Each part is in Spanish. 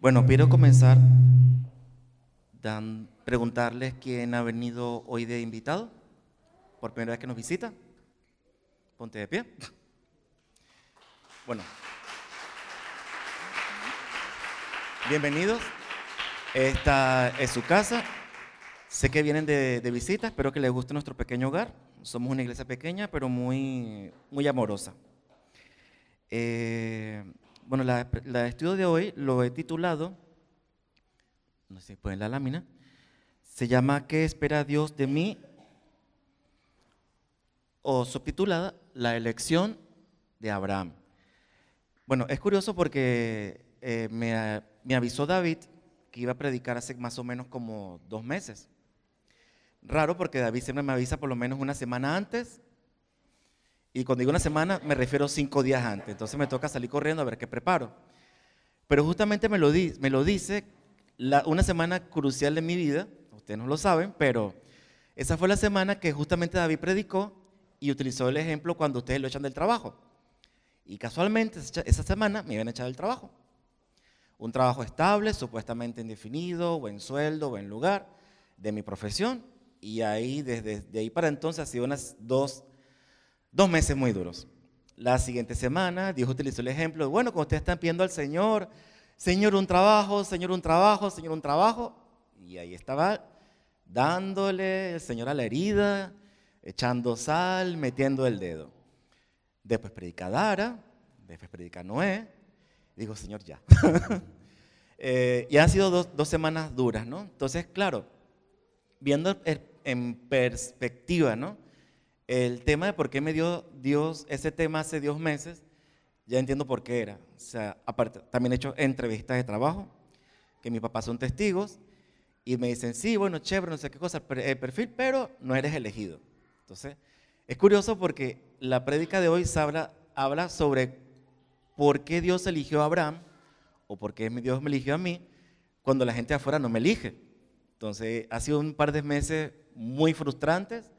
Bueno, quiero comenzar preguntarles quién ha venido hoy de invitado, por primera vez que nos visita. Ponte de pie. Bueno. Bienvenidos. Esta es su casa. Sé que vienen de, visita, espero que les guste nuestro pequeño hogar. Somos una iglesia pequeña, pero muy, muy amorosa. Eh, bueno, la, estudio de hoy lo he titulado, no sé si pueden la lámina, se llama ¿Qué espera Dios de mí? o subtitulada La elección de Abraham. Bueno, es curioso porque eh, me, me avisó David que iba a predicar hace más o menos como dos meses. Raro porque David siempre me avisa por lo menos una semana antes y cuando digo una semana, me refiero cinco días antes. Entonces me toca salir corriendo a ver qué preparo. Pero justamente me lo, di, me lo dice una semana crucial de mi vida. Ustedes no lo saben, pero esa fue la semana que justamente David predicó y utilizó el ejemplo cuando ustedes lo echan del trabajo. Y casualmente esa semana me iban a echar del trabajo. Un trabajo estable, supuestamente indefinido, buen sueldo, buen lugar, de mi profesión. Y ahí, desde de ahí para entonces, ha sido unas dos Dos meses muy duros. La siguiente semana, Dios utilizó el ejemplo, bueno, cuando ustedes están pidiendo al Señor, Señor un trabajo, Señor un trabajo, Señor un trabajo, y ahí estaba dándole el Señor a la herida, echando sal, metiendo el dedo. Después predica Dara, después predica Noé, digo, Señor, ya. eh, y han sido dos, dos, semanas duras, ¿no? Entonces, claro, viendo en perspectiva, ¿no? El tema de por qué me dio Dios ese tema hace dos meses, ya entiendo por qué era. O sea, también he hecho entrevistas de trabajo, que mis papás son testigos, y me dicen, sí, bueno, chévere, no sé qué cosa, el perfil, pero no eres elegido. Entonces, es curioso porque la prédica de hoy habla, habla sobre por qué Dios eligió a Abraham, o por qué Dios me eligió a mí, cuando la gente afuera no me elige. Entonces, ha sido un par de meses muy frustrantes,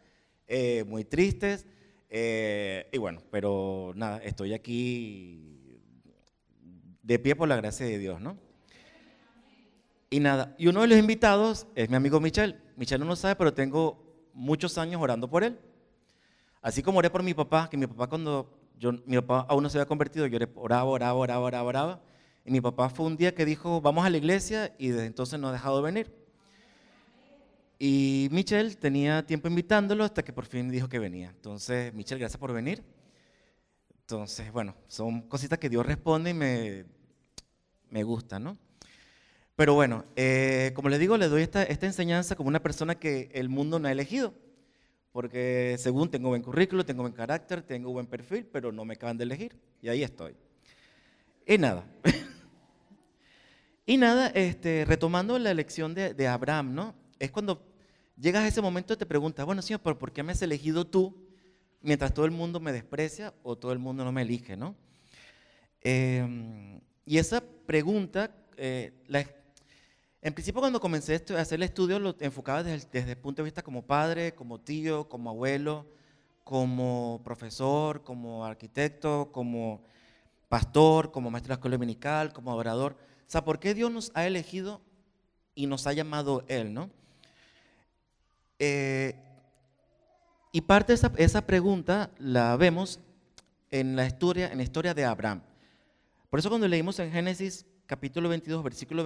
eh, muy tristes. Eh, y bueno, pero nada, estoy aquí de pie por la gracia de Dios, ¿no? Y nada, y uno de los invitados es mi amigo Michel. Michel no lo sabe, pero tengo muchos años orando por él. Así como oré por mi papá, que mi papá cuando yo, mi papá aún no se había convertido, yo oraba, oraba, oraba, oraba, oraba. Y mi papá fue un día que dijo, vamos a la iglesia, y desde entonces no ha dejado de venir. Y Michelle tenía tiempo invitándolo hasta que por fin dijo que venía. Entonces, Michelle, gracias por venir. Entonces, bueno, son cositas que Dios responde y me, me gusta, ¿no? Pero bueno, eh, como les digo, le doy esta, esta enseñanza como una persona que el mundo no ha elegido. Porque según tengo buen currículo, tengo buen carácter, tengo buen perfil, pero no me acaban de elegir. Y ahí estoy. Y nada. y nada, este, retomando la elección de, de Abraham, ¿no? Es cuando Llegas a ese momento y te preguntas, bueno, Señor, ¿pero por qué me has elegido tú mientras todo el mundo me desprecia o todo el mundo no me elige? ¿no? Em, y esa pregunta, eh, en principio cuando comencé a hacer el estudio lo enfocaba desde, desde el punto de vista como padre, como tío, como abuelo, como profesor, como arquitecto, como pastor, como maestro de la escuela dominical, como adorador. O sea, ¿por qué Dios nos ha elegido y nos ha llamado Él, no? Eh, y parte de esa, esa, pregunta la vemos en la, historia, en historia de Abraham. Por eso cuando leímos en Génesis capítulo 22, versículo,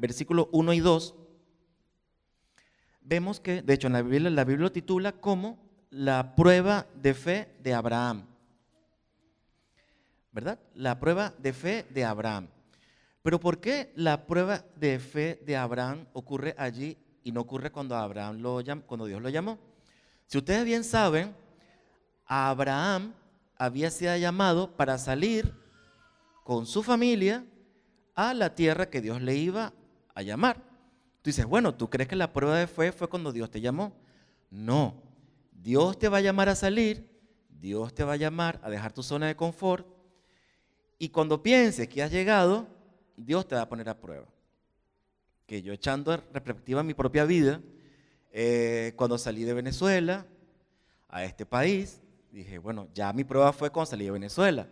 versículo 1 y 2, vemos que, de hecho, en la Biblia, la Biblia lo titula como la prueba de fe de Abraham. ¿Verdad? La prueba de fe de Abraham. Pero ¿por qué la prueba de fe de Abraham ocurre allí y no ocurre cuando, Abraham cuando Dios lo llamó. Si ustedes bien saben, Abraham había sido llamado para salir con su familia a la tierra que Dios le iba a llamar. Tú dices, bueno, ¿tú crees que la prueba de fe fue cuando Dios te llamó? No, Dios te va a llamar a salir, Dios te va a llamar a dejar tu zona de confort y cuando pienses que has llegado, Dios te va a poner a prueba que yo echando perspectiva mi propia vida, eh, cuando salí de Venezuela a este país, dije, bueno, ya mi prueba fue cuando salí de Venezuela.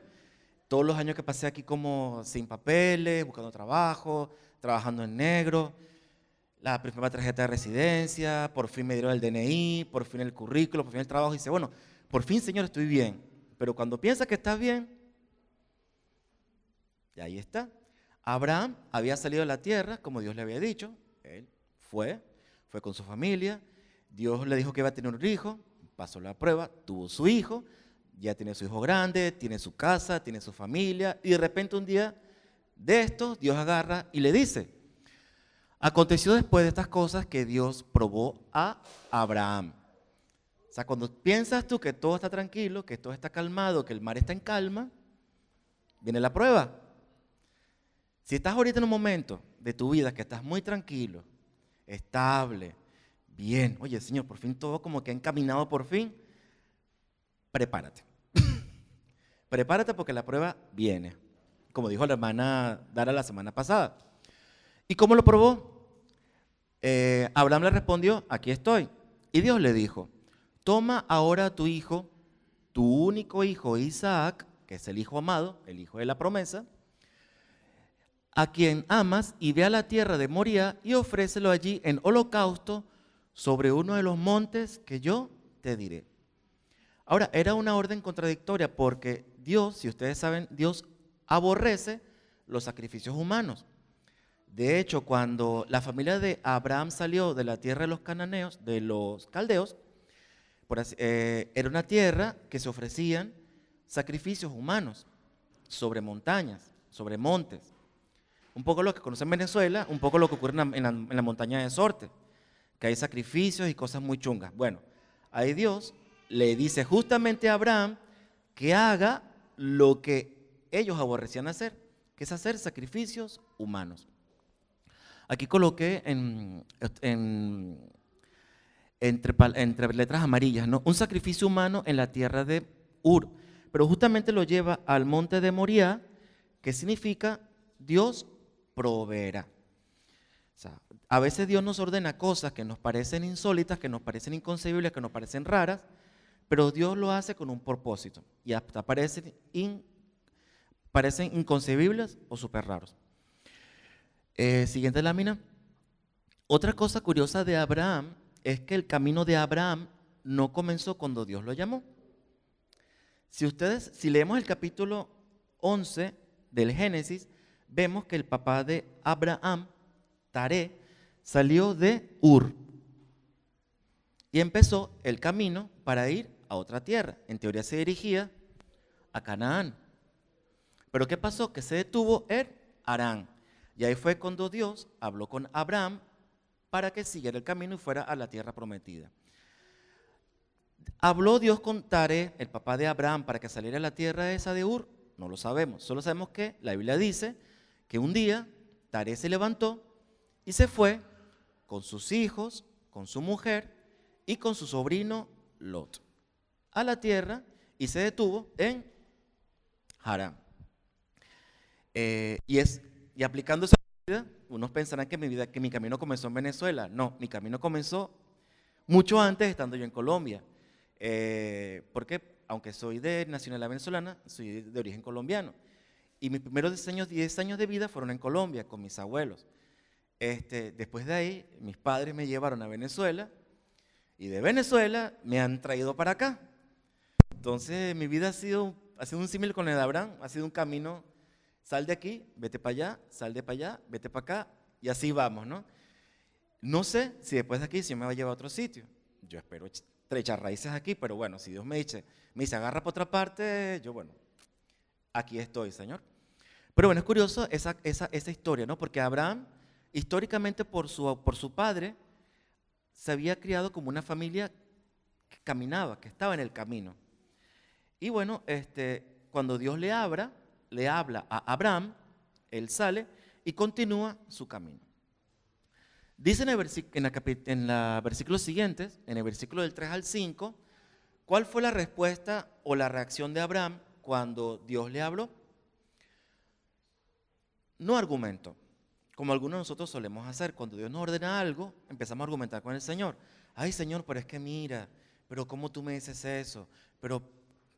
todos los años que pasé aquí como sin papeles, buscando trabajo, trabajando en negro, la primera tarjeta de residencia, por fin me dieron el DNI, por fin el currículo, por fin el trabajo. Y dice, bueno, por fin, Señor, estoy bien. Pero cuando piensas que estás bien, y ahí está. Abraham había salido de la tierra, como Dios le había dicho. Él fue, fue con su familia. Dios le dijo que iba a tener un hijo, pasó la prueba, tuvo su hijo, ya tiene su hijo grande, tiene su casa, tiene su familia. Y de repente un día de esto, Dios agarra y le dice, aconteció después de estas cosas que Dios probó a Abraham. O sea, cuando piensas tú que todo está tranquilo, que todo está calmado, que el mar está en calma, viene la prueba. Si estás ahorita en un momento de tu vida que estás muy tranquilo, estable, bien, oye Señor, por fin todo como que ha encaminado por fin, prepárate. prepárate porque la prueba viene, como dijo la hermana Dara la semana pasada. ¿Y cómo lo probó? Eh, Abraham le respondió, aquí estoy. Y Dios le dijo, toma ahora a tu hijo, tu único hijo Isaac, que es el hijo amado, el hijo de la promesa, a quien amas y ve a la tierra de Moria y ofrécelo allí en holocausto sobre uno de los montes que yo te diré. Ahora, era una orden contradictoria porque Dios, si ustedes saben, Dios aborrece los sacrificios humanos. De hecho, cuando la familia de Abraham salió de la tierra de los cananeos, de los caldeos, eh, era una tierra que se ofrecían sacrificios humanos sobre montañas, sobre montes. Un poco lo que conocen en Venezuela, un poco lo que ocurre en la, montaña de Sorte, que hay sacrificios y cosas muy chungas. Bueno, ahí Dios le dice justamente a Abraham que haga lo que ellos aborrecían hacer, que es hacer sacrificios humanos. Aquí coloqué en, entre, letras amarillas, ¿no? un sacrificio humano en la tierra de Ur, pero justamente lo lleva al monte de Moriah, que significa Dios proveerá. a veces Dios nos ordena cosas que nos parecen insólitas, que nos parecen inconcebibles, que nos parecen raras, pero Dios lo hace con un propósito y hasta parecen, parecen inconcebibles o súper raros. Eh, siguiente lámina. Otra cosa curiosa de Abraham es que el camino de Abraham no comenzó cuando Dios lo llamó. Si ustedes, si leemos el capítulo 11 del Génesis, vemos que el papá de Abraham, Taré, salió de Ur y empezó el camino para ir a otra tierra. En teoría se dirigía a Canaán. Pero ¿qué pasó? Que se detuvo en Arán. Y ahí fue cuando Dios habló con Abraham para que siguiera el camino y fuera a la tierra prometida. ¿Habló Dios con Taré, el papá de Abraham, para que saliera a la tierra esa de Ur? No lo sabemos. Solo sabemos que la Biblia dice que un día Taré se levantó y se fue con sus hijos, con su mujer y con su sobrino Lot a la tierra y se detuvo en Harán. Eh, y, es, y aplicando esa vida, unos pensarán que mi, vida, que mi camino comenzó en Venezuela. No, mi camino comenzó mucho antes estando yo en Colombia. Eh, porque aunque soy de nacionalidad venezolana, soy de origen colombiano. Y mis primeros 10 años, 10 años de vida fueron en Colombia con mis abuelos. Este, después de ahí, mis padres me llevaron a Venezuela y de Venezuela me han traído para acá. Entonces, mi vida ha sido, ha sido un símil con el Abraham, ha sido un camino, sal de aquí, vete para allá, sal de para allá, vete para acá, y así vamos, ¿no? No sé si después de aquí se me va a llevar a otro sitio. Yo espero echar raíces aquí, pero bueno, si Dios me dice, me dice, agarra por otra parte, yo, bueno, aquí estoy, Señor. Pero bueno, es curioso esa, esa, historia, ¿no? Porque Abraham, históricamente por su, por su padre, se había criado como una familia que caminaba, que estaba en el camino. Y bueno, este, cuando Dios le abra, le habla a Abraham, él sale y continúa su camino. Dice en el, en, en los versículos siguientes, en el versículo del 3 al 5, ¿cuál fue la respuesta o la reacción de Abraham cuando Dios le habló? No argumento, como algunos de nosotros solemos hacer. Cuando Dios nos ordena algo, empezamos a argumentar con el Señor. Ay, Señor, pero es que mira, pero ¿cómo tú me dices eso? Pero,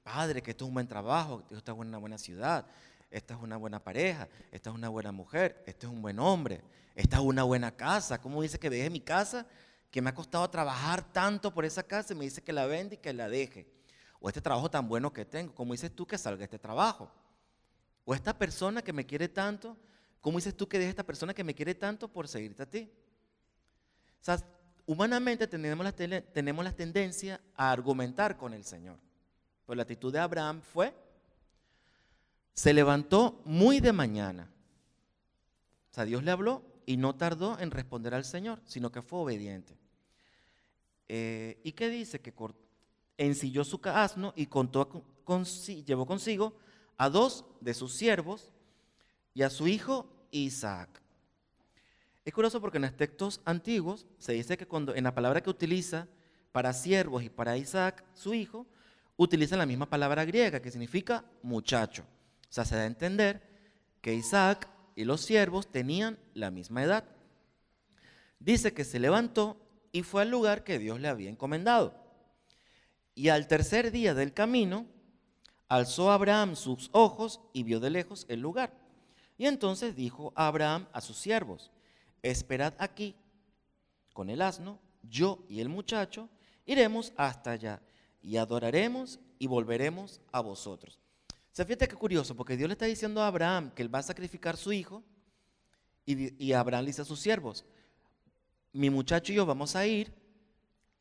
padre, que esto es un buen trabajo, que esto es una buena ciudad, esta es una buena pareja, esta es una buena mujer, este es un buen hombre, esta es una buena casa. ¿Cómo dice que deje mi casa? Que me ha costado trabajar tanto por esa casa y me dice que la vende y que la deje. O este trabajo tan bueno que tengo, ¿cómo dices tú que salga este trabajo? O esta persona que me quiere tanto, ¿cómo dices tú que deje esta persona que me quiere tanto por seguirte a ti? O sea, humanamente tenemos la, tendencia a argumentar con el Señor. Pues la actitud de Abraham fue, se levantó muy de mañana. O sea, Dios le habló y no tardó en responder al Señor, sino que fue obediente. Eh, ¿Y qué dice? Que ensilló su asno y contó con, llevó consigo a dos de sus siervos y a su hijo Isaac. Es curioso porque en los textos antiguos se dice que cuando en la palabra que utiliza para siervos y para Isaac, su hijo, utilizan la misma palabra griega que significa muchacho. O sea, se da a entender que Isaac y los siervos tenían la misma edad. Dice que se levantó y fue al lugar que Dios le había encomendado. Y al tercer día del camino, alzó Abraham sus ojos y vio de lejos el lugar. Y entonces dijo Abraham a sus siervos, esperad aquí con el asno, yo y el muchacho iremos hasta allá y adoraremos y volveremos a vosotros. Se fíjate qué curioso, porque Dios le está diciendo a Abraham que él va a sacrificar su hijo y, y Abraham le dice a sus siervos, mi muchacho y yo vamos a ir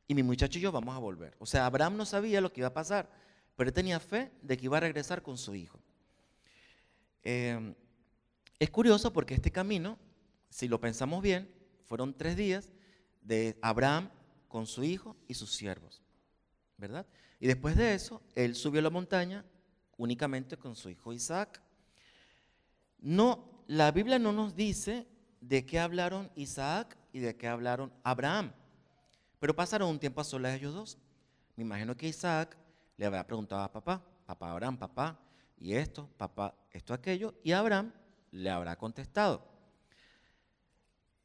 y mi muchacho y yo vamos a volver. O sea, Abraham no sabía lo que iba a pasar, pero él tenía fe de que iba a regresar con su hijo. Em, es curioso porque este camino, si lo pensamos bien, fueron tres días de Abraham con su hijo y sus siervos. ¿verdad? Y después de eso, él subió a la montaña únicamente con su hijo Isaac. No, la Biblia no nos dice de qué hablaron Isaac y de qué hablaron Abraham, pero pasaron un tiempo a solas ellos dos. Me imagino que Isaac le había preguntado a papá, papá Abraham, papá, y esto, papá, esto, aquello, y Abraham le habrá contestado.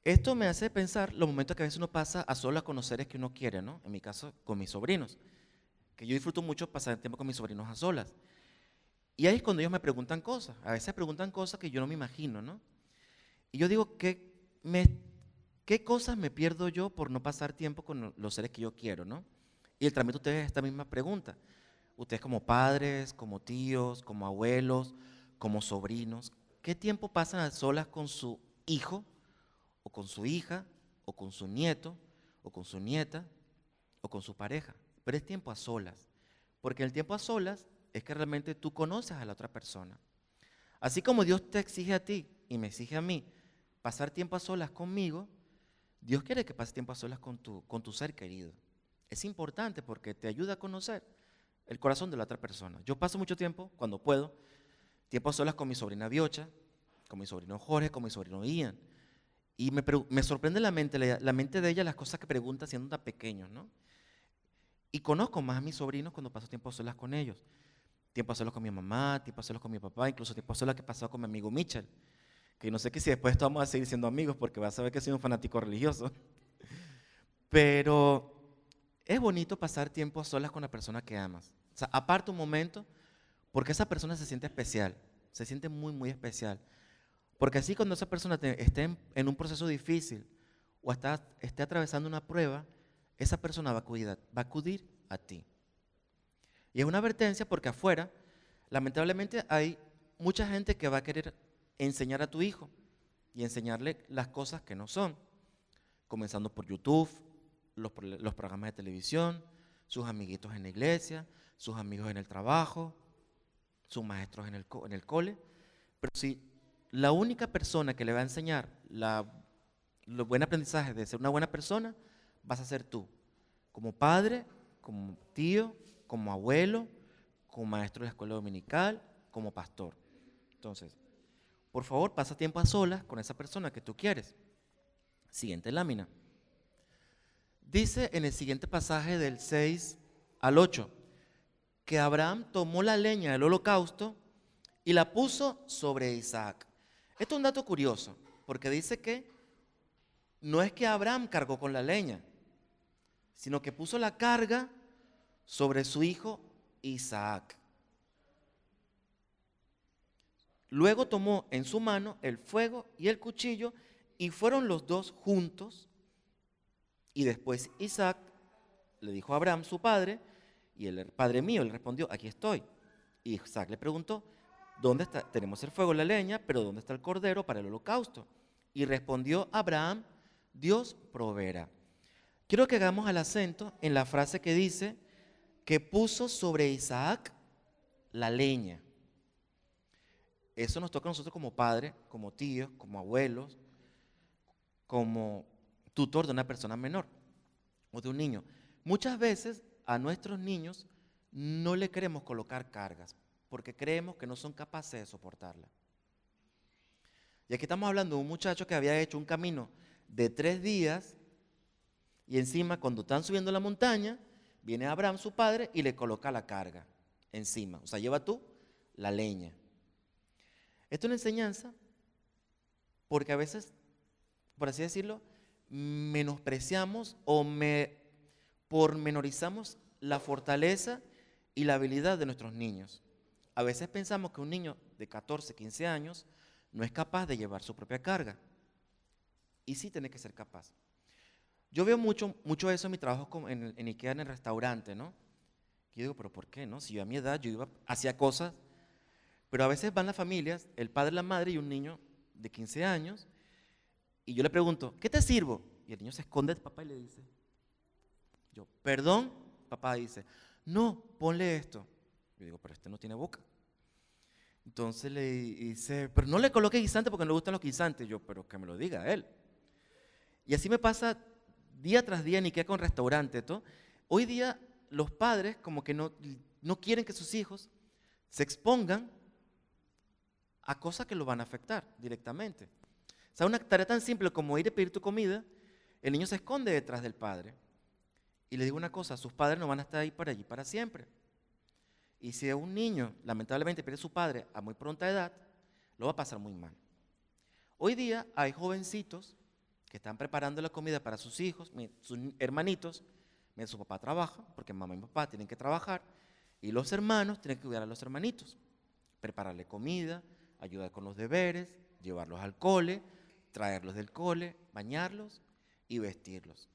Esto me hace pensar los momentos que a veces uno pasa a solas con los seres que uno quiere, ¿no? En mi caso, con mis sobrinos que yo disfruto mucho pasar tiempo con mis sobrinos a solas. Y ahí es cuando ellos me preguntan cosas. A veces preguntan cosas que yo no me imagino, ¿no? Y yo digo, ¿qué, me, ¿qué cosas me pierdo yo por no pasar tiempo con los seres que yo quiero, ¿no? Y el trámite ustedes esta misma pregunta. Ustedes como padres, como tíos, como abuelos, como sobrinos, ¿qué tiempo pasan a solas con su hijo o con su hija o con su nieto o con su nieta o con su pareja? pero es tiempo a solas. Porque el tiempo a solas es que realmente tú conoces a la otra persona. Así como Dios te exige a ti y me exige a mí pasar tiempo a solas conmigo, Dios quiere que pases tiempo a solas con tu, con tu ser querido. Es importante porque te ayuda a conocer el corazón de la otra persona. Yo paso mucho tiempo, cuando puedo, tiempo a solas con mi sobrina Biocha, con mi sobrino Jorge, con mi sobrino Ian. Y me, me sorprende la mente, la, mente de ella las cosas que pregunta siendo tan pequeños, ¿no? Y conozco más a mis sobrinos cuando paso tiempo a solas con ellos. Tiempo a solas con mi mamá, tiempo a solas con mi papá, incluso tiempo a solas que he pasado con mi amigo Mitchell. Que no sé que si después vamos a seguir siendo amigos porque vas a ver que soy un fanático religioso. Pero es bonito pasar tiempo solas con la persona que amas. O aparte un momento porque esa persona se siente especial. Se siente muy, muy especial. Porque así cuando esa persona esté en, un proceso difícil o está, esté atravesando una prueba, esa persona va a, acudir, va a acudir a ti. Y es una advertencia porque afuera, lamentablemente, hay mucha gente que va a querer enseñar a tu hijo y enseñarle las cosas que no son, comenzando por YouTube, los, programas de televisión, sus amiguitos en la iglesia, sus amigos en el trabajo, sus maestros en el, en cole. Pero si la única persona que le va a enseñar la, los buen aprendizaje de ser una buena persona vas a ser tú, como padre, como tío, como abuelo, como maestro de la escuela dominical, como pastor. Entonces, por favor, pasa tiempo a solas con esa persona que tú quieres. Siguiente lámina. Dice en el siguiente pasaje del 6 al 8 que Abraham tomó la leña del holocausto y la puso sobre Isaac. Esto es un dato curioso, porque dice que no es que Abraham cargó con la leña, sino que puso la carga sobre su hijo Isaac. Luego tomó en su mano el fuego y el cuchillo y fueron los dos juntos. Y después Isaac le dijo a Abraham, su padre, y el padre mío le respondió, aquí estoy. Y Isaac le preguntó, ¿dónde está? Tenemos el fuego, la leña, pero ¿dónde está el cordero para el holocausto? Y respondió Abraham, Dios proveerá. Quiero que hagamos el acento en la frase que dice que puso sobre Isaac la leña. Eso nos toca a nosotros como padres, como tíos, como abuelos, como tutor de una persona menor o de un niño. Muchas veces a nuestros niños no le queremos colocar cargas porque creemos que no son capaces de soportarla. Y aquí estamos hablando de un muchacho que había hecho un camino de tres días y encima cuando están subiendo la montaña, viene Abraham, su padre, y le coloca la carga encima. O sea, lleva tú la leña. Esto es una enseñanza porque a veces, por así decirlo, menospreciamos o me pormenorizamos la fortaleza y la habilidad de nuestros niños. A veces pensamos que un niño de 14, 15 años no es capaz de llevar su propia carga. Y sí tiene que ser capaz. Yo veo mucho, mucho eso en mi trabajo en, Ikea, en el restaurante, ¿no? Y yo digo, pero ¿por qué? No? Si yo a mi edad yo iba, hacía cosas, pero a veces van las familias, el padre, la madre y un niño de 15 años, y yo le pregunto, ¿qué te sirvo? Y el niño se esconde de papá y le dice, yo, perdón, papá dice, no, ponle esto. Yo digo, pero este no tiene boca. Entonces le dice, pero no le coloque guisante porque no le gustan los guisantes. Yo, pero que me lo diga él. Y así me pasa día tras día, ni que con restaurante. ¿todo? Hoy día los padres como que no, no quieren que sus hijos se expongan a cosas que lo van a afectar directamente. O sea, una tarea tan simple como ir a pedir tu comida, el niño se esconde detrás del padre. Y le digo una cosa, sus padres no van a estar ahí para allí para siempre. Y si un niño lamentablemente pierde a su padre a muy pronta edad, lo va a pasar muy mal. Hoy día hay jovencitos que están preparando la comida para sus hijos, sus hermanitos, mientras su papá trabaja, porque mamá y papá tienen que trabajar, y los hermanos tienen que cuidar a los hermanitos, prepararle comida, ayudar con los deberes, llevarlos al cole, traerlos del cole, bañarlos y vestirlos.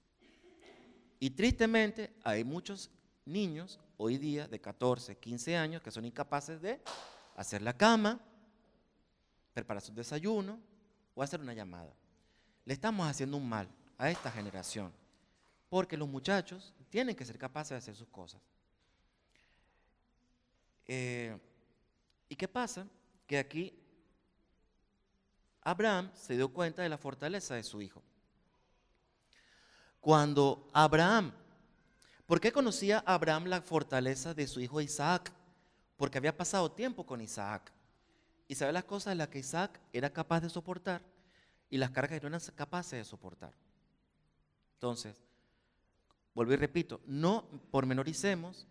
Y tristemente hay muchos niños hoy día de 14, 15 años que son incapaces de hacer la cama, preparar su desayuno o hacer una llamada. Le estamos haciendo un mal a esta generación porque los muchachos tienen que ser capaces de hacer sus cosas. Eh, ¿Y qué pasa? Que aquí Abraham se dio cuenta de la fortaleza de su hijo. Cuando Abraham, ¿por qué conocía Abraham la fortaleza de su hijo Isaac? Porque había pasado tiempo con Isaac. Y sabe las cosas de las que Isaac era capaz de soportar y las cargas que no eran capaces de soportar. Entonces, vuelvo y repito, no pormenoricemos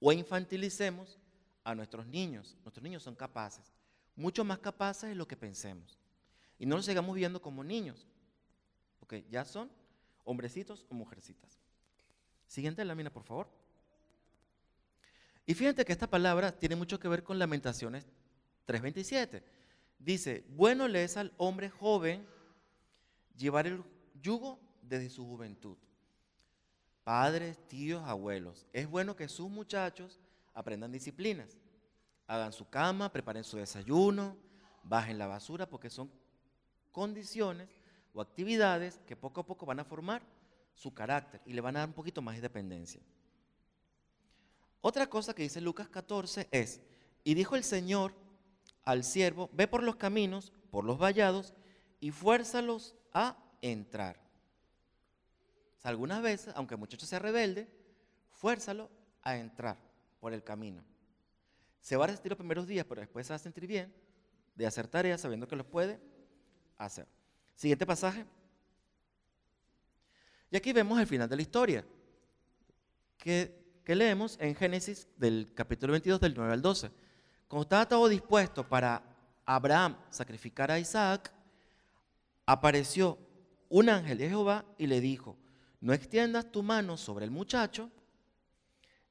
o infantilicemos a nuestros niños. Nuestros niños son capaces, mucho más capaces de lo que pensemos. Y no los sigamos viendo como niños, porque ya son hombrecitos o mujercitas. Siguiente lámina, por favor. Y fíjate que esta palabra tiene mucho que ver con Lamentaciones 3:27. Dice, bueno le es al hombre joven llevar el yugo desde su juventud. Padres, tíos, abuelos. Es bueno que sus muchachos aprendan disciplinas. Hagan su cama, preparen su desayuno, bajen la basura, porque son condiciones o actividades que poco a poco van a formar su carácter y le van a dar un poquito más de dependencia. Otra cosa que dice Lucas 14 es, y dijo el Señor al siervo, ve por los caminos, por los vallados, y fuérzalos a entrar. algunas veces, aunque el muchacho sea rebelde, fuérzalo a entrar por el camino. Se va a resistir los primeros días, pero después se va a sentir bien de hacer tareas sabiendo que los puede hacer. Siguiente pasaje. Y aquí vemos el final de la historia, que, leemos en Génesis del capítulo 22 del 9 al 12. Cuando estaba todo dispuesto para Abraham sacrificar a Isaac, apareció un ángel de Jehová y le dijo, no extiendas tu mano sobre el muchacho,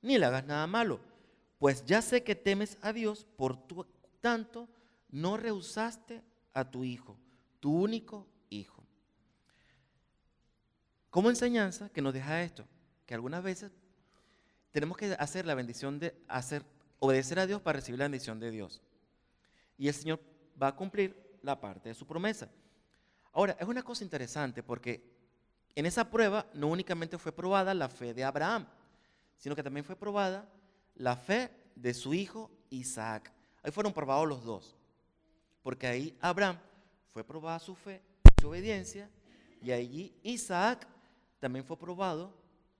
ni le hagas nada malo, pues ya sé que temes a Dios, por tanto, no rehusaste a tu hijo, tu único hijo. Como enseñanza que nos deja esto, que algunas veces tenemos que hacer la bendición de hacer, obedecer a Dios para recibir la bendición de Dios. Y el Señor va a cumplir la parte de su promesa. Ahora, es una cosa interesante porque en esa prueba no únicamente fue probada la fe de Abraham, sino que también fue probada la fe de su hijo Isaac. Ahí fueron probados los dos, porque ahí Abraham fue probada su fe, su obediencia, y allí Isaac también fue probado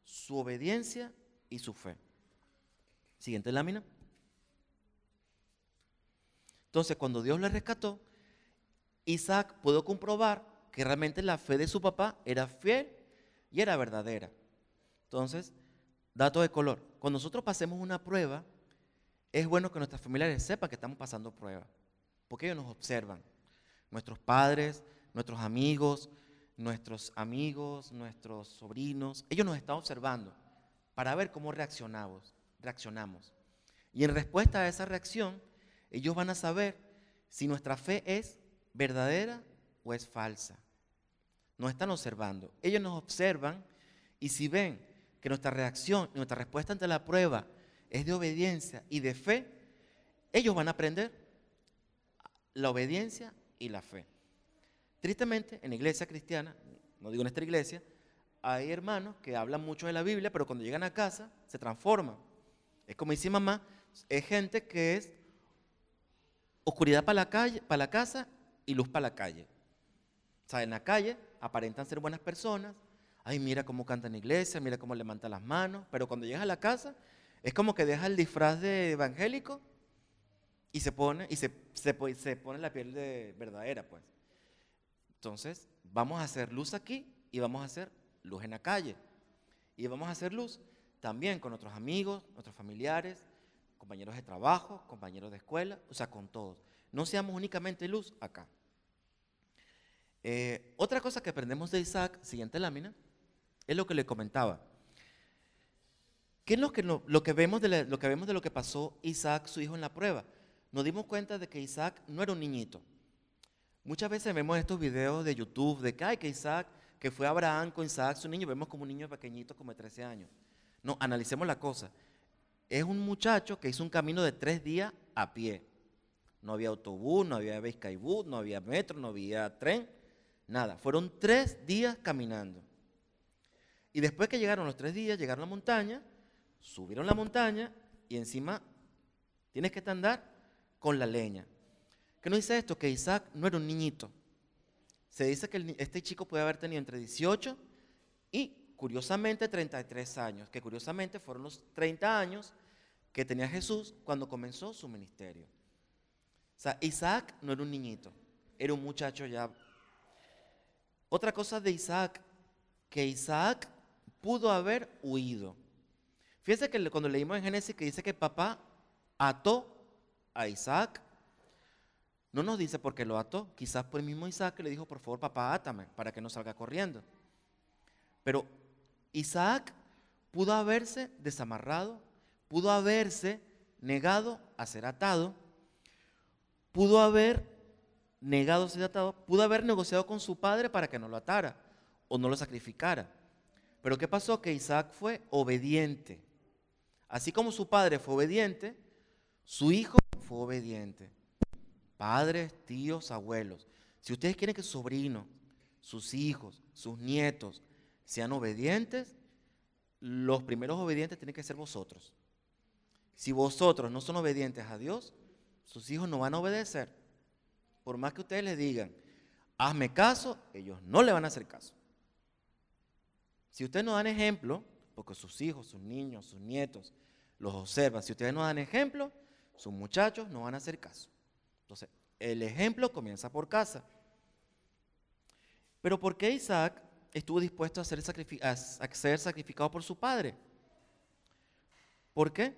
su obediencia y su fe. Siguiente lámina. Entonces, cuando Dios le rescató, Isaac pudo comprobar que realmente la fe de su papá era fiel y era verdadera. Entonces, dato de color. Cuando nosotros pasemos una prueba, es bueno que nuestras familiares sepan que estamos pasando prueba, porque ellos nos observan. Nuestros padres, nuestros amigos, nuestros amigos, nuestros sobrinos, ellos nos están observando para ver cómo reaccionamos, reaccionamos. Y en respuesta a esa reacción, ellos van a saber si nuestra fe es verdadera o es falsa. Nos están observando. Ellos nos observan y si ven que nuestra reacción, nuestra respuesta ante la prueba es de obediencia y de fe, ellos van a aprender la obediencia y la fe. Tristemente, en la iglesia cristiana, no digo en esta iglesia, hay hermanos que hablan mucho de la Biblia, pero cuando llegan a casa se transforman. Es como dice mamá, es gente que es oscuridad para la, calle, para la casa y luz para la calle. O sea, en la calle aparentan ser buenas personas, ay, mira cómo canta en la iglesia, mira cómo levanta las manos, pero cuando llegas a la casa es como que deja el disfraz de evangélico y se pone, y se, se, pone la piel de verdadera, pues. Entonces, vamos a hacer luz aquí y vamos a hacer luz en la calle. Y vamos a hacer luz también con nuestros amigos, nuestros familiares, compañeros de trabajo, compañeros de escuela, o sea, con todos. No seamos únicamente luz acá. Eh, otra cosa que aprendemos de Isaac, siguiente lámina, es lo que le comentaba. ¿Qué es lo que, lo que, vemos de lo que vemos de lo que pasó Isaac, su hijo, en la prueba? Nos dimos cuenta de que Isaac no era un niñito. Muchas veces vemos estos videos de YouTube de que, ay, que Isaac, que fue Abraham con Isaac, su niño, vemos como un niño pequeñito, como de 13 años. No, analicemos la cosa. Es un muchacho que hizo un camino de tres días a pie. No había autobús, no había Bus, no había metro, no había tren, nada. Fueron tres días caminando. Y después que llegaron los tres días, llegaron a la montaña, subieron la montaña y encima tienes que andar con la leña. ¿Qué nos dice esto? Que Isaac no era un niñito. Se dice que este chico puede haber tenido entre 18 y, curiosamente, 33 años, que curiosamente fueron los 30 años que tenía Jesús cuando comenzó su ministerio. O sea, Isaac no era un niñito, era un muchacho ya. Otra cosa de Isaac, que Isaac pudo haber huido. Fíjense que cuando leímos en Génesis que dice que papá ató a Isaac no nos dice por qué lo ató. Quizás por el mismo Isaac le dijo, por favor, papá, átame para que no salga corriendo. Pero Isaac pudo haberse desamarrado, pudo haberse negado a ser atado, pudo haber negado a ser atado, pudo haber negociado con su padre para que no lo atara o no lo sacrificara. Pero ¿qué pasó? Que Isaac fue obediente. Así como su padre fue obediente, su hijo fue obediente padres, tíos, abuelos, si ustedes quieren que sus sobrinos, sus hijos, sus nietos sean obedientes, los primeros obedientes tienen que ser vosotros. Si vosotros no son obedientes a Dios, sus hijos no van a obedecer. Por más que ustedes les digan, hazme caso, ellos no le van a hacer caso. Si ustedes no dan ejemplo, porque sus hijos, sus niños, sus nietos los observan, si ustedes no dan ejemplo, sus muchachos no van a hacer caso. Entonces, el ejemplo comienza por casa. Pero ¿por qué Isaac estuvo dispuesto a ser, sacrificado por su padre? ¿Por qué?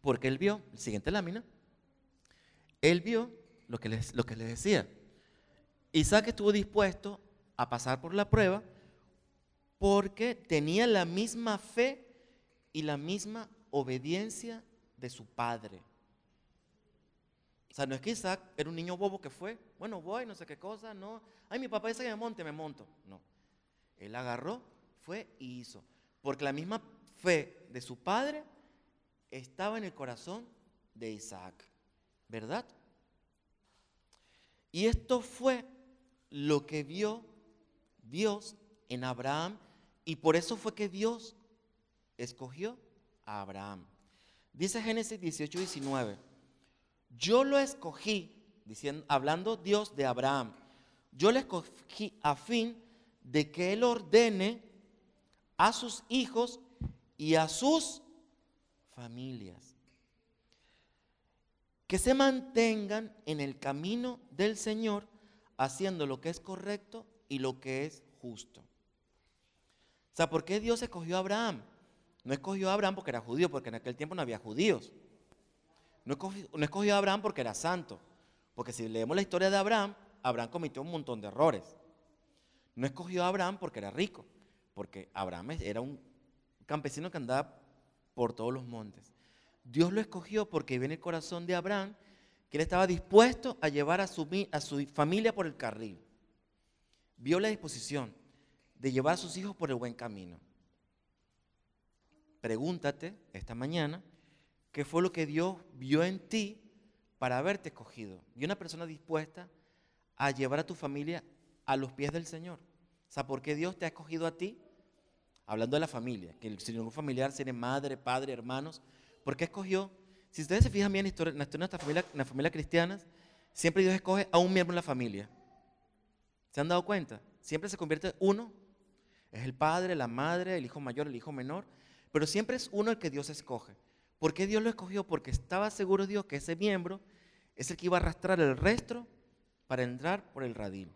Porque él vio, siguiente lámina, él vio lo que, les, lo que les decía. Isaac estuvo dispuesto a pasar por la prueba porque tenía la misma fe y la misma obediencia de su padre. O sea, no es que Isaac era un niño bobo que fue, bueno, voy, no sé qué cosa, no. Ay, mi papá dice que me monte, me monto. No. Él agarró, fue y hizo. Porque la misma fe de su padre estaba en el corazón de Isaac. ¿Verdad? Y esto fue lo que vio Dios en Abraham y por eso fue que Dios escogió a Abraham. Dice Génesis 18, 19, yo lo escogí, diciendo, hablando Dios de Abraham, yo lo escogí a fin de que él ordene a sus hijos y a sus familias que se mantengan en el camino del Señor haciendo lo que es correcto y lo que es justo. Sea, ¿por qué Dios escogió a Abraham? No escogió a Abraham porque era judío, porque en aquel tiempo no había judíos. No escogió, a Abraham porque era santo, porque si leemos la historia de Abraham, Abraham cometió un montón de errores. No escogió a Abraham porque era rico, porque Abraham era un campesino que andaba por todos los montes. Dios lo escogió porque viene el corazón de Abraham, que él estaba dispuesto a llevar a su, a su familia por el carril. Vio la disposición de llevar a sus hijos por el buen camino. Pregúntate esta mañana, ¿qué fue lo que Dios vio en ti para haberte escogido? Y una persona dispuesta a llevar a tu familia a los pies del Señor. O sea, ¿por qué Dios te ha escogido a ti? Hablando de la familia, que el Señor familiar tiene madre, padre, hermanos. ¿Por qué escogió? Si ustedes se fijan bien en la historia, de nuestra familia, en la familia cristiana, siempre Dios escoge a un miembro en la familia. ¿Se han dado cuenta? Siempre se convierte uno. Es el padre, la madre, el hijo mayor, el hijo menor. Pero siempre es uno el que Dios escoge. ¿Por qué Dios lo escogió? Porque estaba seguro Dios que ese miembro es el que iba a arrastrar el resto para entrar por el radil.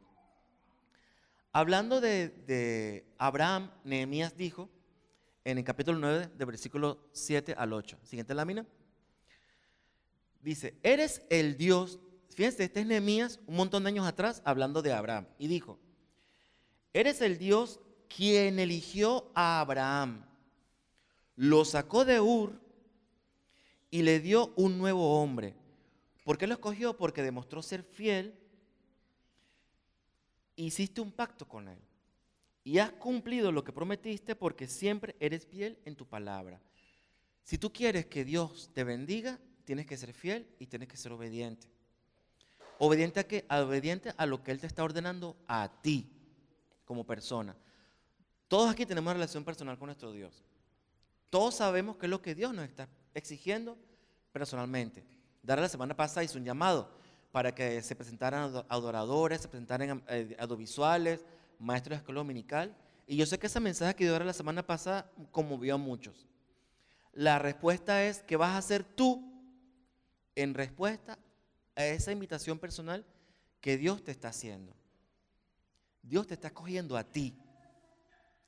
Hablando de, de Abraham, Nehemías dijo en el capítulo 9, de versículo 7 al 8. Siguiente lámina. Dice, eres el Dios, fíjense, este es Nehemías un montón de años atrás hablando de Abraham. Y dijo, eres el Dios quien eligió a Abraham, lo sacó de Ur y le dio un nuevo hombre. ¿Por qué lo escogió? Porque demostró ser fiel. Hiciste un pacto con él. Y has cumplido lo que prometiste porque siempre eres fiel en tu palabra. Si tú quieres que Dios te bendiga, tienes que ser fiel y tienes que ser obediente. ¿Obediente a qué? Obediente a lo que Él te está ordenando a ti como persona. Todos aquí tenemos una relación personal con nuestro Dios. Todos sabemos qué es lo que Dios nos está exigiendo personalmente. Dar la semana pasada hizo un llamado para que se presentaran adoradores, se presentaran eh, audiovisuales, maestros de escuela dominical. Y yo sé que ese mensaje que dio la semana pasada conmovió a muchos. La respuesta es, ¿qué vas a hacer tú en respuesta a esa invitación personal que Dios te está haciendo? Dios te está escogiendo a ti.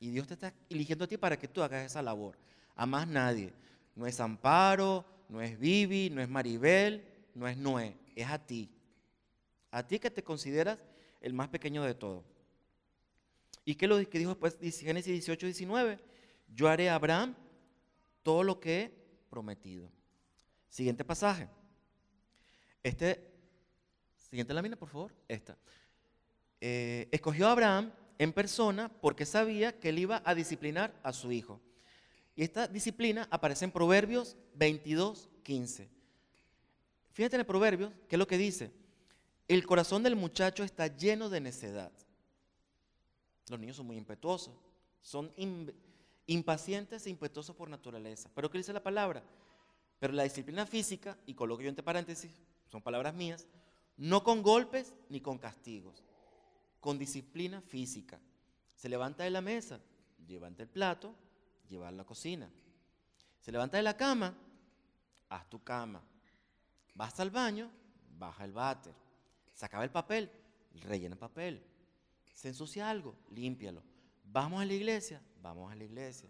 Y Dios te está eligiendo a ti para que tú hagas esa labor. A más nadie. No es Amparo, no es Vivi, no es Maribel, no es Noé. Es a ti. A ti que te consideras el más pequeño de todos. ¿Y qué lo que dijo después? Génesis 18, 19. Yo haré a Abraham todo lo que he prometido. Siguiente pasaje. Este, siguiente lámina, por favor. Esta. Eh, escogió a Abraham en persona porque sabía que él iba a disciplinar a su hijo. Y esta disciplina aparece en Proverbios 22, 15. Fíjate en el Proverbios, ¿qué es lo que dice? El corazón del muchacho está lleno de necedad. Los niños son muy impetuosos, son impacientes e impetuosos por naturaleza. Pero ¿qué dice la palabra? Pero la disciplina física, y coloco yo entre paréntesis, son palabras mías, no con golpes ni con castigos, con disciplina física. Se levanta de la mesa, levanta el plato, lleva a la cocina. Se levanta de la cama, haz tu cama. Vas al baño, baja el váter. Se acaba el papel, rellena el papel. Se ensucia algo, límpialo. Vamos a la iglesia, vamos a la iglesia.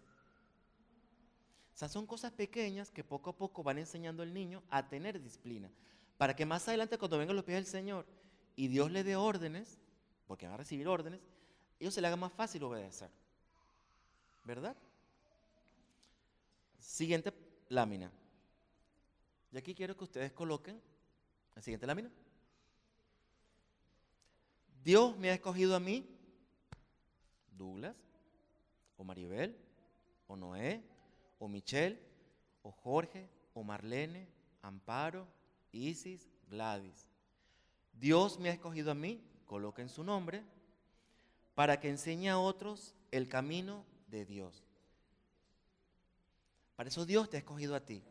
O sea, son cosas pequeñas que poco a poco van enseñando al niño a tener disciplina. Para que más adelante, cuando vengan los pies del Señor y Dios le dé órdenes, porque van a recibir órdenes, ellos se le haga más fácil obedecer. ¿Verdad? Siguiente lámina. Y aquí quiero que ustedes coloquen La siguiente lámina. Dios me ha escogido a mí, Douglas, o Maribel, o Noé, o Michelle, o Jorge, o Marlene, Amparo, Isis, Gladys. Dios me ha escogido a mí, coloquen su nombre, para que enseñe a otros el camino de Dios. Para eso Dios te ha escogido a ti.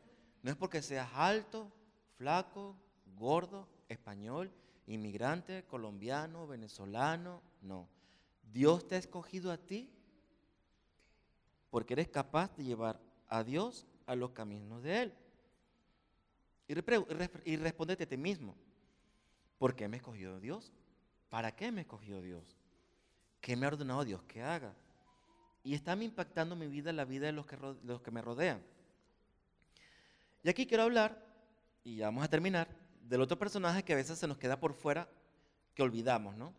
No es porque seas alto, flaco, gordo, español, inmigrante, colombiano, venezolano, no. Dios te ha escogido a ti porque eres capaz de llevar a Dios a los caminos de Él. Y, respóndete a ti mismo, ¿por qué me escogió Dios? ¿Para qué me escogió Dios? ¿Qué me ha ordenado Dios que haga? Y está impactando mi vida, la vida de los que, me rodean. Y aquí quiero hablar, y ya vamos a terminar, del otro personaje que a veces se nos queda por fuera, que olvidamos, ¿no?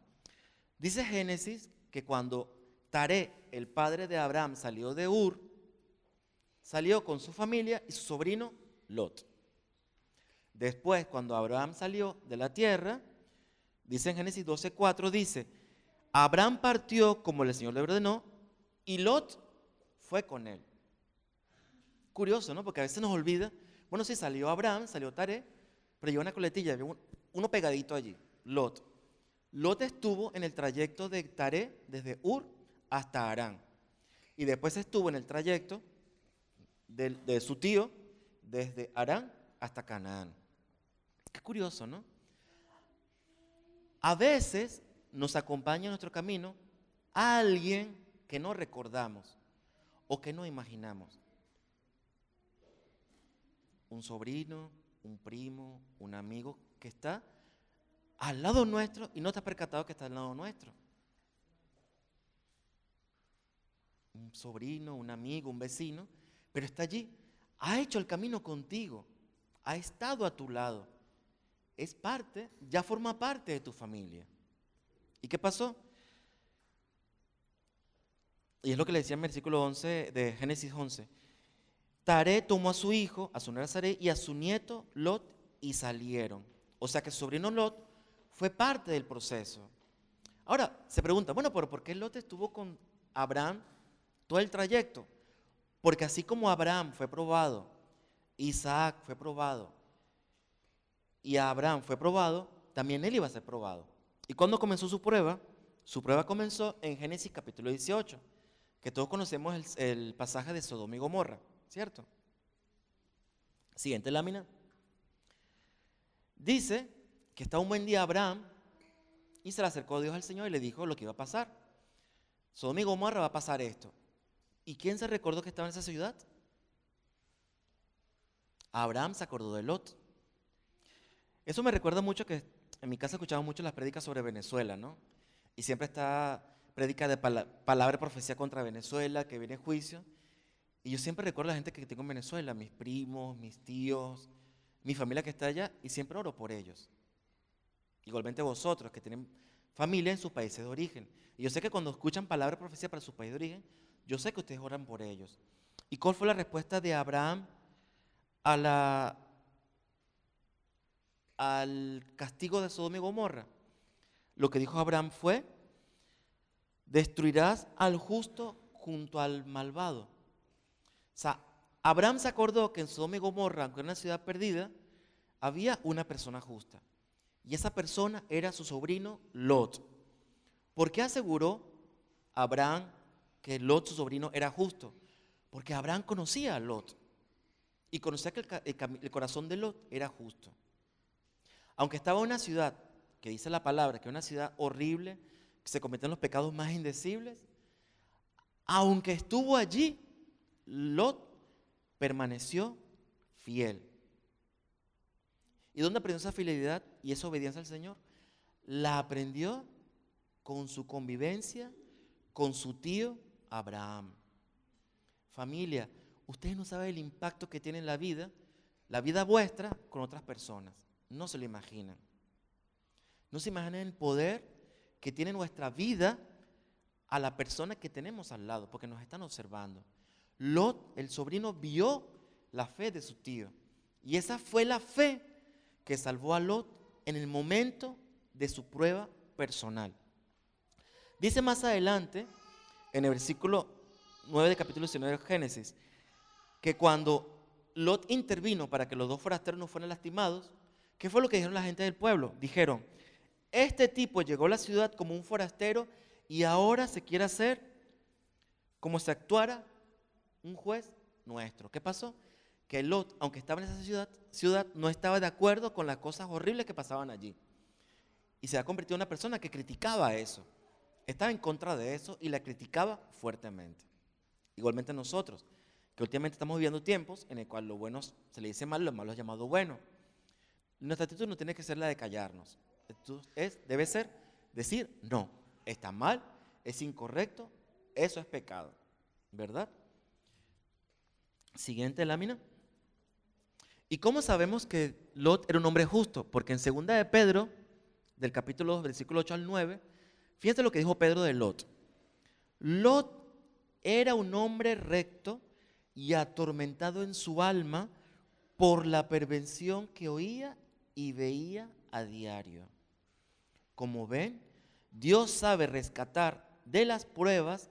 Dice Génesis que cuando Taré, el padre de Abraham, salió de Ur, salió con su familia y su sobrino Lot. Después, cuando Abraham salió de la tierra, dice en Génesis 12:4, dice, Abraham partió como el Señor le ordenó y Lot fue con él. Curioso, ¿no? Porque a veces nos olvida, bueno, sí salió Abraham, salió Taré, pero llevó una coletilla, uno pegadito allí, Lot. Lot estuvo en el trayecto de Taré desde Ur hasta Arán. Y después estuvo en el trayecto de, de su tío desde Arán hasta Canaán. Qué curioso, ¿no? A veces nos acompaña en nuestro camino alguien que no recordamos o que no imaginamos. Un sobrino, un primo, un amigo que está al lado nuestro y no has percatado que está al lado nuestro. Un sobrino, un amigo, un vecino, pero está allí. Ha hecho el camino contigo, ha estado a tu lado. Es parte, ya forma parte de tu familia. ¿Y qué pasó? Y es lo que le decía en el versículo 11 de Génesis 11. Taré tomó a su hijo, a su Saré, y a su nieto Lot y salieron. O sea que su sobrino Lot fue parte del proceso. Ahora, se pregunta, bueno, pero ¿por qué Lot estuvo con Abraham todo el trayecto? Porque así como Abraham fue probado, Isaac fue probado, y Abraham fue probado, también él iba a ser probado. ¿Y cuando comenzó su prueba? Su prueba comenzó en Génesis capítulo 18, que todos conocemos el, el pasaje de Sodoma y Gomorra. ¿Cierto? Siguiente lámina. Dice que estaba un buen día Abraham y se le acercó a Dios al Señor y le dijo lo que iba a pasar. Sodoma y Gomorra va a pasar esto. ¿Y quién se recordó que estaba en esa ciudad? Abraham se acordó de Lot. Eso me recuerda mucho que en mi casa escuchamos mucho las prédicas sobre Venezuela, ¿no? Y siempre está prédica de palabra de profecía contra Venezuela, que viene juicio. Y yo siempre recuerdo a la gente que tengo en Venezuela, mis primos, mis tíos, mi familia que está allá, y siempre oro por ellos. Igualmente vosotros que tienen familia en sus países de origen. Y yo sé que cuando escuchan palabra profecía para su país de origen, yo sé que ustedes oran por ellos. ¿Y cuál fue la respuesta de Abraham a la, al castigo de Sodoma y Gomorra? Lo que dijo Abraham fue, destruirás al justo junto al malvado. O sea, Abraham se acordó que en Sodoma y Gomorra, aunque era una ciudad perdida, había una persona justa. Y esa persona era su sobrino Lot. ¿Por qué aseguró Abraham que Lot, su sobrino, era justo? Porque Abraham conocía a Lot. Y conocía que el, el corazón de Lot era justo. Aunque estaba en una ciudad, que dice la palabra, que es una ciudad horrible, que se cometen los pecados más indecibles, aunque estuvo allí, Lot permaneció fiel. ¿Y dónde aprendió esa fidelidad y esa obediencia al Señor? La aprendió con su convivencia con su tío Abraham. Familia, ustedes no saben el impacto que tiene en la vida, la vida vuestra con otras personas. No se lo imaginan. No se imaginan el poder que tiene nuestra vida a la persona que tenemos al lado, porque nos están observando. Lot, el sobrino, vio la fe de su tío. Y esa fue la fe que salvó a Lot en el momento de su prueba personal. Dice más adelante, en el versículo 9 del capítulo 19 de Génesis, que cuando Lot intervino para que los dos forasteros no fueran lastimados, ¿qué fue lo que dijeron la gente del pueblo? Dijeron, este tipo llegó a la ciudad como un forastero y ahora se quiere hacer como si actuara un juez nuestro. ¿Qué pasó? Que Lot, aunque estaba en esa ciudad, ciudad, no estaba de acuerdo con las cosas horribles que pasaban allí. Y se ha convertido en una persona que criticaba eso. Estaba en contra de eso y la criticaba fuertemente. Igualmente nosotros, que últimamente estamos viviendo tiempos en el cual lo bueno se le dice malo, lo malo es llamado bueno. Nuestra actitud no tiene que ser la de callarnos. Es, debe ser decir, no, está mal, es incorrecto, eso es pecado. ¿Verdad? Siguiente lámina. ¿Y cómo sabemos que Lot era un hombre justo? Porque en segunda de Pedro, del capítulo 2, versículo 8 al 9, fíjense lo que dijo Pedro de Lot. Lot era un hombre recto y atormentado en su alma por la pervención que oía y veía a diario. Como ven, Dios sabe rescatar de las pruebas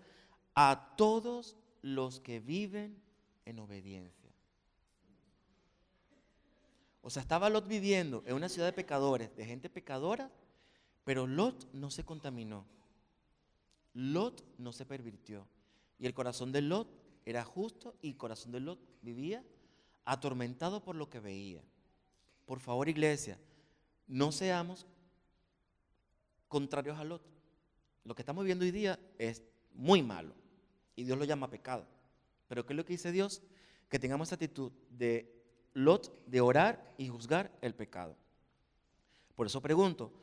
a todos los que viven en obediencia. O sea, estaba Lot viviendo en una ciudad de pecadores, de gente pecadora, pero Lot no se contaminó. Lot no se pervirtió. Y el corazón de Lot era justo y el corazón de Lot vivía atormentado por lo que veía. Por favor, iglesia, no seamos contrarios a Lot. Lo que estamos viendo hoy día es muy malo y Dios lo llama pecado. Pero ¿qué es lo que dice Dios? Que tengamos actitud de Lot de orar y juzgar el pecado. Por eso pregunto,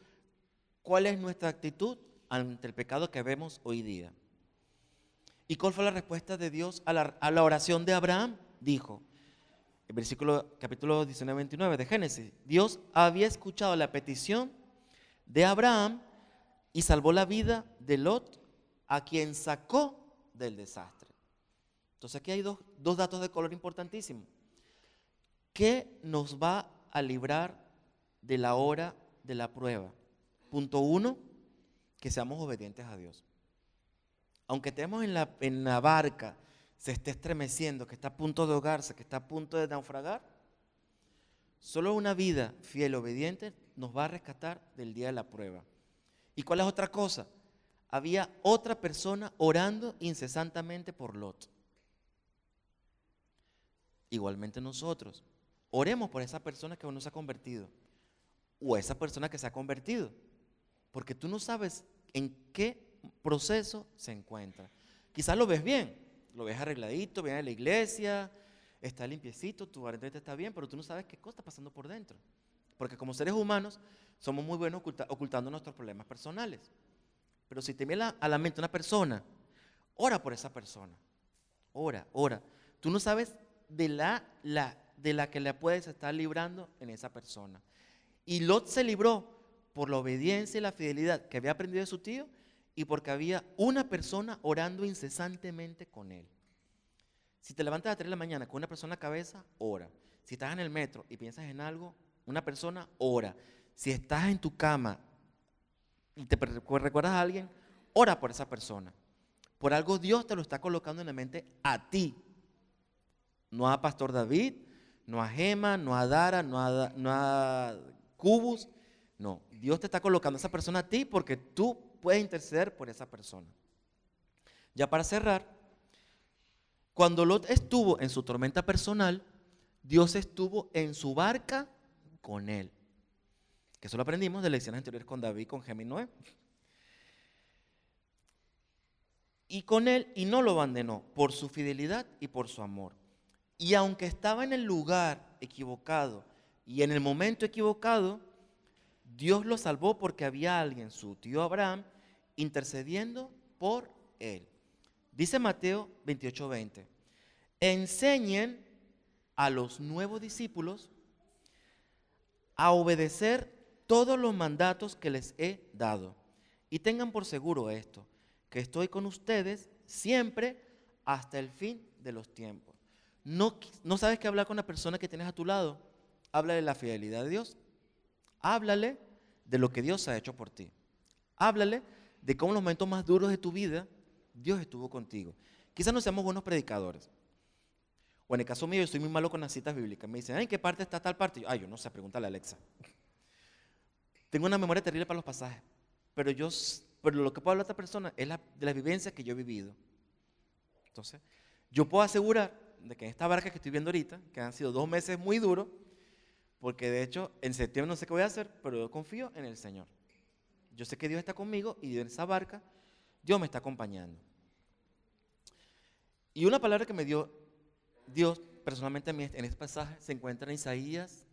¿cuál es nuestra actitud ante el pecado que vemos hoy día? ¿Y cuál fue la respuesta de Dios a la, oración de Abraham? Dijo, versículo capítulo 19, 29 de Génesis, Dios había escuchado la petición de Abraham y salvó la vida de Lot, a quien sacó del desastre. Entonces aquí hay dos, datos de color importantísimos. ¿Qué nos va a librar de la hora de la prueba? Punto uno, que seamos obedientes a Dios. Aunque estemos en la, en la barca, se esté estremeciendo, que está a punto de ahogarse, que está a punto de naufragar, solo una vida fiel, obediente, nos va a rescatar del día de la prueba. ¿Y cuál es otra cosa? Había otra persona orando incesantemente por Lot. Igualmente nosotros. Oremos por esa persona que aún no se ha convertido. O esa persona que se ha convertido. Porque tú no sabes en qué proceso se encuentra. Quizás lo ves bien, lo ves arregladito, viene a la iglesia, está limpiecito, tu barrendete está bien, pero tú no sabes qué cosa está pasando por dentro. Porque como seres humanos somos muy buenos ocultando nuestros problemas personales. Pero si te viene a la mente una persona, ora por esa persona. Ora, ora. Tú no sabes de la, la, de la que le puedes estar librando en esa persona. Y Lot se libró por la obediencia y la fidelidad que había aprendido de su tío y porque había una persona orando incesantemente con él. Si te levantas a las 3 de la mañana con una persona a cabeza, ora. Si estás en el metro y piensas en algo, una persona, ora. Si estás en tu cama y te recuerdas a alguien, ora por esa persona. Por algo Dios te lo está colocando en la mente a ti, no a Pastor David, no a Gema, no a Dara, no a, no a Cubus. No, Dios te está colocando a esa persona a ti porque tú puedes interceder por esa persona. Ya para cerrar, cuando Lot estuvo en su tormenta personal, Dios estuvo en su barca con él. Que eso lo aprendimos de lecciones anteriores con David, con Noé. Y con él, y no lo abandonó por su fidelidad y por su amor. Y aunque estaba en el lugar equivocado y en el momento equivocado, Dios lo salvó porque había alguien, su tío Abraham, intercediendo por él. Dice Mateo 28:20, enseñen a los nuevos discípulos a obedecer todos los mandatos que les he dado. Y tengan por seguro esto, que estoy con ustedes siempre hasta el fin de los tiempos. No, sabes que hablar con la persona que tienes a tu lado. Habla de la fidelidad de Dios. Háblale de lo que Dios ha hecho por ti. Háblale de cómo en los momentos más duros de tu vida Dios estuvo contigo. Quizás no seamos buenos predicadores. O en el caso mío, yo soy muy malo con las citas bíblicas. Me dicen, ¿en qué parte está tal parte? Ay, yo no sé, pregúntale a Alexa. Tengo una memoria terrible para los pasajes. Pero yo, pero lo que puedo hablar a esta persona es de las vivencias que yo he vivido. Entonces, yo puedo asegurar de que en esta barca que estoy viendo ahorita, que han sido dos meses muy duros, porque de hecho en septiembre no sé qué voy a hacer, pero yo confío en el Señor. Yo sé que Dios está conmigo y en esa barca Dios me está acompañando. Y una palabra que me dio Dios personalmente a mí en este pasaje se encuentra en Isaías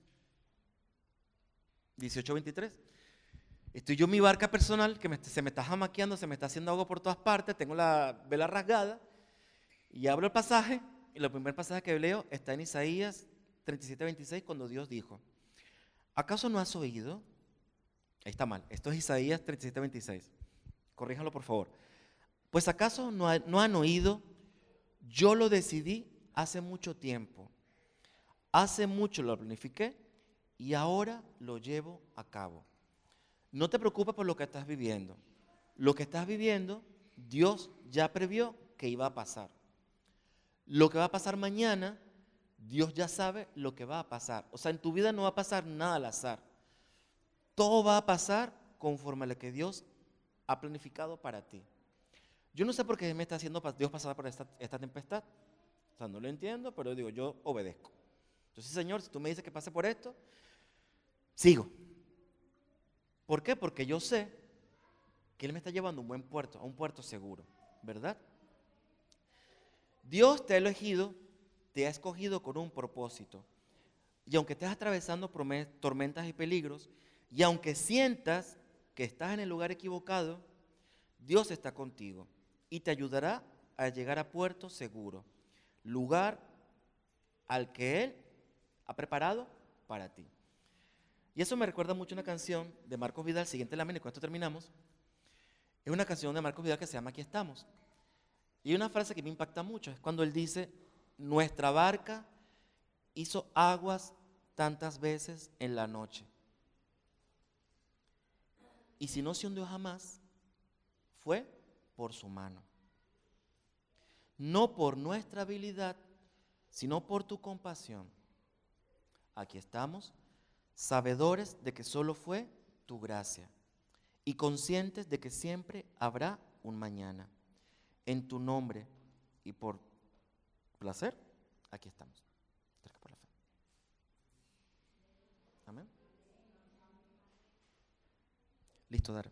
18:23. Estoy yo en mi barca personal que se me está jamaqueando, se me está haciendo agua por todas partes, tengo la vela rasgada y abro el pasaje y el primer pasaje que leo está en Isaías 37:26 cuando Dios dijo, ¿acaso no has oído? Ahí está mal, esto es Isaías 37:26. Corríjalo por favor. Pues acaso no, no han oído, yo lo decidí hace mucho tiempo, hace mucho lo planifiqué y ahora lo llevo a cabo. No te preocupes por lo que estás viviendo. Lo que estás viviendo, Dios ya previó que iba a pasar. Lo que va a pasar mañana, Dios ya sabe lo que va a pasar. O sea, en tu vida no va a pasar nada al azar. Todo va a pasar conforme a lo que Dios ha planificado para ti. Yo no sé por qué me está haciendo Dios pasar por esta, esta tempestad. O sea, no lo entiendo, pero digo, yo obedezco. Entonces, Señor, si tú me dices que pase por esto, sigo. ¿Por qué? Porque yo sé que Él me está llevando a un buen puerto, a un puerto seguro, ¿verdad? Dios te ha elegido, te ha escogido con un propósito. Y aunque estés atravesando tormentas y peligros, y aunque sientas que estás en el lugar equivocado, Dios está contigo y te ayudará a llegar a puerto seguro, lugar al que Él ha preparado para ti. Y eso me recuerda mucho una canción de Marcos Vidal, siguiente lámina, y con esto terminamos. Es una canción de Marcos Vidal que se llama Aquí estamos. Y una frase que me impacta mucho es cuando él dice, nuestra barca hizo aguas tantas veces en la noche. Y si no se hundió jamás, fue por su mano. No por nuestra habilidad, sino por tu compasión. Aquí estamos, sabedores de que solo fue tu gracia y conscientes de que siempre habrá un mañana. En tu nombre y por placer, aquí estamos. Amén. Listo, dar.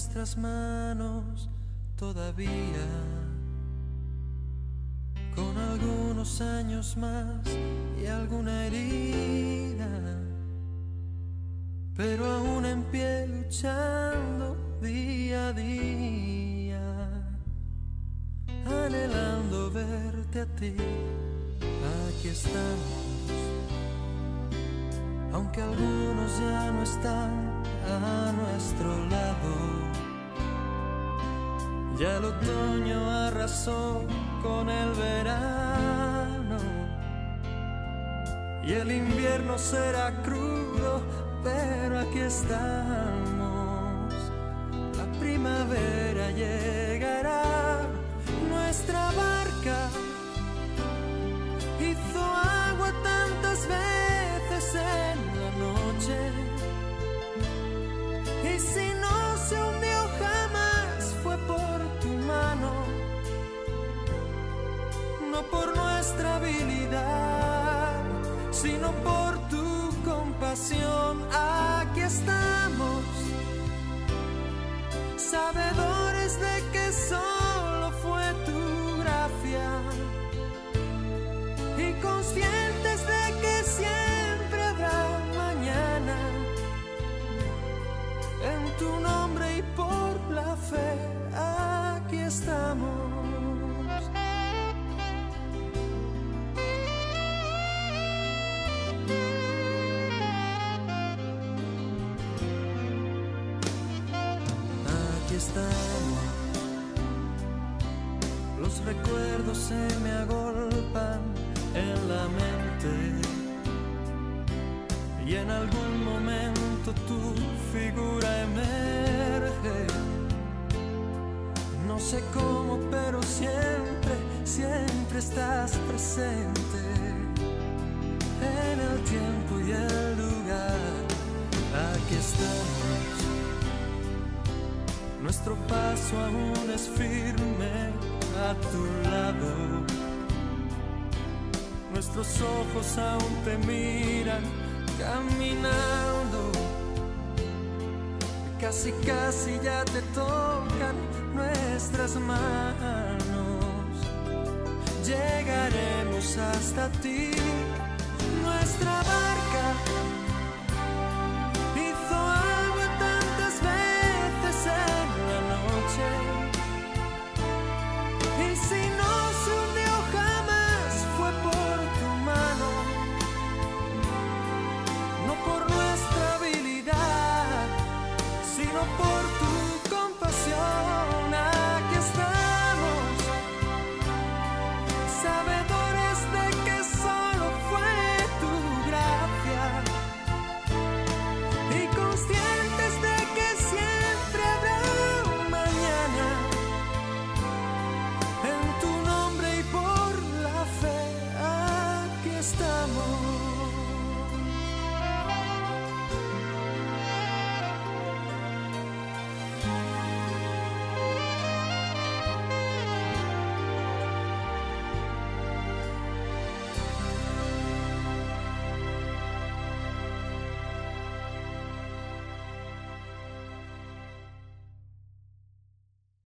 Nuestras manos todavía, con algunos años más y alguna herida, pero aún en pie luchando día a día, anhelando verte a ti. Aquí estamos. Aunque algunos ya no están a nuestro lado. Ya el otoño arrasó con el verano y el invierno será crudo, pero aquí estamos. La primavera llegará, nuestra firme a tu lado. Nuestros ojos aún te miran caminando. Casi, casi ya te tocan nuestras manos. Llegaremos hasta ti. Nuestra barca por